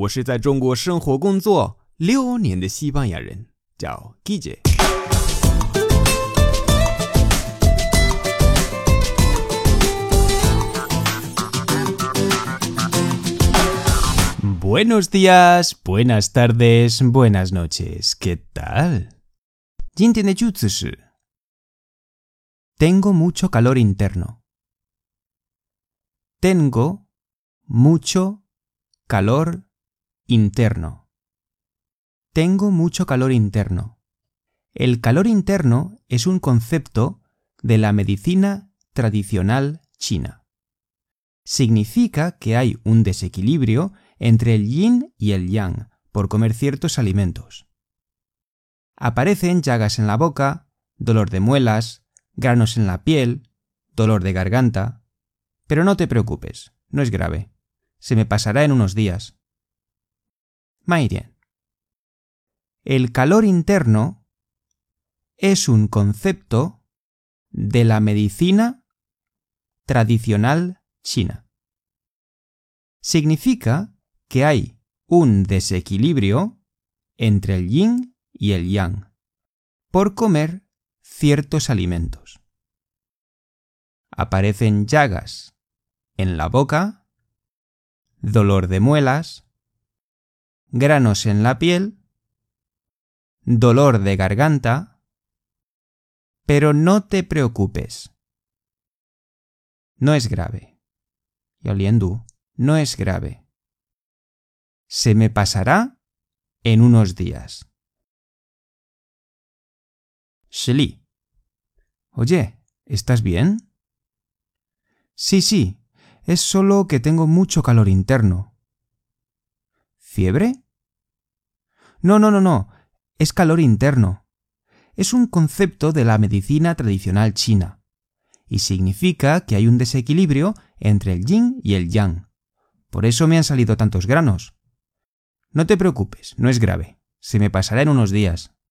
我是在中国生活工作六年的西班牙人，叫 Guille。 Buenos días, buenas tardes, buenas noches. ¿Qué tal? 今天的句子是 Tengo mucho calor interno. Tengo mucho calor interno. Tengo mucho calor interno. El calor interno es un concepto de la medicina tradicional china. Significa que hay un desequilibrio entre el yin y el yang por comer ciertos alimentos. Aparecen llagas en la boca, dolor de muelas, granos en la piel, dolor de garganta. Pero no te preocupes, no es grave. Se me pasará en unos días. Mairien. El calor interno es un concepto de la medicina tradicional china. Significa que hay un desequilibrio entre el yin y el yang por comer ciertos alimentos. Aparecen llagas en la boca, dolor de muelas, granos en la piel, dolor de garganta, pero no te preocupes. No es grave. Yoliendu, no es grave. Se me pasará en unos días. Shili. Oye, ¿estás bien? Sí, sí, es solo que tengo mucho calor interno. ¿Fiebre? No, no, no, no, es calor interno. Es un concepto de la medicina tradicional china y significa que hay un desequilibrio entre el yin y el yang. Por eso me han salido tantos granos. No te preocupes, no es grave. Se me pasará en unos días.